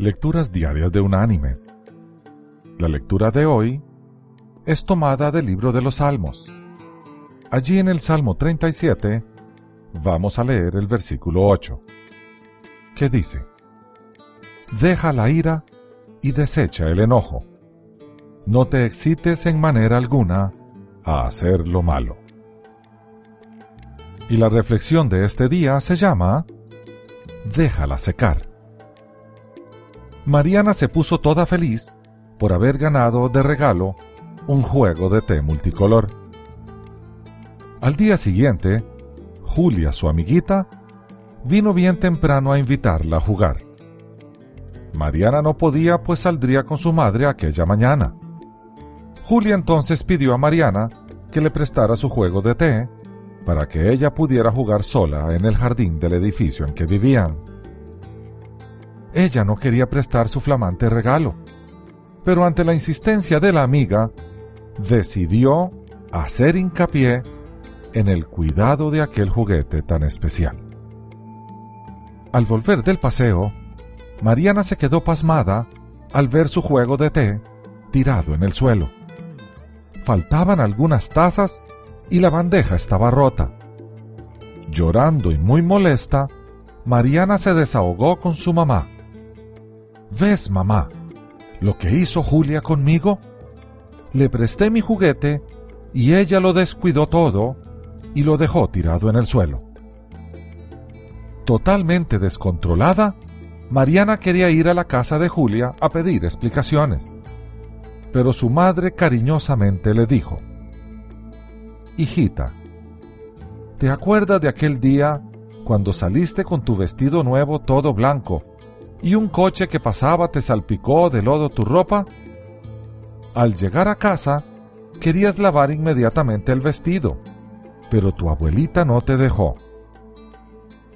Lecturas Diarias de Unánimes. La lectura de hoy es tomada del libro de los Salmos. Allí en el Salmo 37 vamos a leer el versículo 8, que dice, Deja la ira y desecha el enojo. No te excites en manera alguna a hacer lo malo. Y la reflexión de este día se llama Déjala secar. Mariana se puso toda feliz por haber ganado de regalo un juego de té multicolor. Al día siguiente, Julia, su amiguita, vino bien temprano a invitarla a jugar. Mariana no podía, pues saldría con su madre aquella mañana. Julia entonces pidió a Mariana que le prestara su juego de té para que ella pudiera jugar sola en el jardín del edificio en que vivían. Ella no quería prestar su flamante regalo, pero ante la insistencia de la amiga, decidió hacer hincapié en el cuidado de aquel juguete tan especial. Al volver del paseo, Mariana se quedó pasmada al ver su juego de té tirado en el suelo. Faltaban algunas tazas y la bandeja estaba rota. Llorando y muy molesta, Mariana se desahogó con su mamá. ¿Ves, mamá, lo que hizo Julia conmigo? Le presté mi juguete y ella lo descuidó todo y lo dejó tirado en el suelo. Totalmente descontrolada, Mariana quería ir a la casa de Julia a pedir explicaciones, pero su madre cariñosamente le dijo, Hijita, ¿te acuerdas de aquel día cuando saliste con tu vestido nuevo todo blanco y un coche que pasaba te salpicó de lodo tu ropa? Al llegar a casa, querías lavar inmediatamente el vestido, pero tu abuelita no te dejó.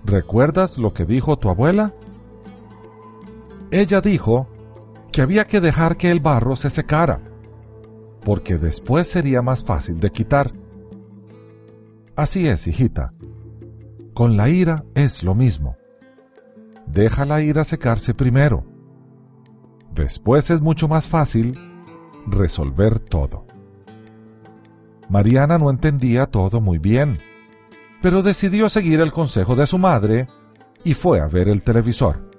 ¿Recuerdas lo que dijo tu abuela? Ella dijo que había que dejar que el barro se secara, porque después sería más fácil de quitar. Así es, hijita. Con la ira es lo mismo déjala ir a secarse primero. Después es mucho más fácil resolver todo. Mariana no entendía todo muy bien, pero decidió seguir el consejo de su madre y fue a ver el televisor.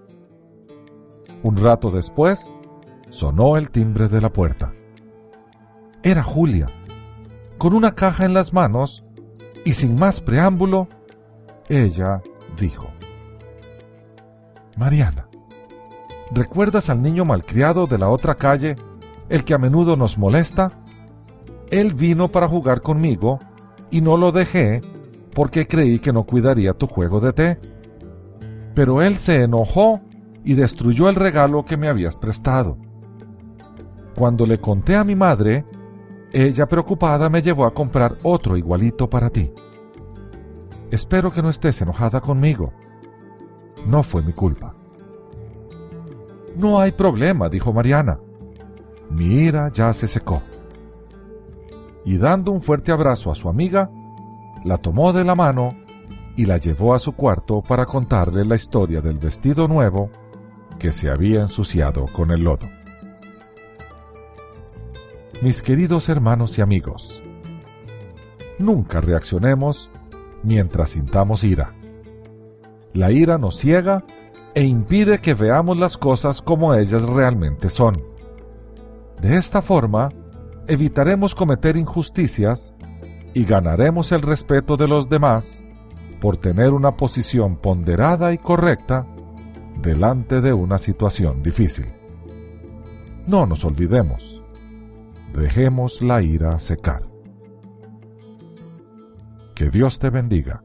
Un rato después, sonó el timbre de la puerta. Era Julia, con una caja en las manos, y sin más preámbulo, ella dijo, Mariana, ¿recuerdas al niño malcriado de la otra calle, el que a menudo nos molesta? Él vino para jugar conmigo y no lo dejé porque creí que no cuidaría tu juego de té. Pero él se enojó y destruyó el regalo que me habías prestado. Cuando le conté a mi madre, ella preocupada me llevó a comprar otro igualito para ti. Espero que no estés enojada conmigo. No fue mi culpa. No hay problema, dijo Mariana. Mi ira ya se secó. Y dando un fuerte abrazo a su amiga, la tomó de la mano y la llevó a su cuarto para contarle la historia del vestido nuevo que se había ensuciado con el lodo. Mis queridos hermanos y amigos, nunca reaccionemos mientras sintamos ira. La ira nos ciega e impide que veamos las cosas como ellas realmente son. De esta forma, evitaremos cometer injusticias y ganaremos el respeto de los demás por tener una posición ponderada y correcta delante de una situación difícil. No nos olvidemos, dejemos la ira secar. Que Dios te bendiga.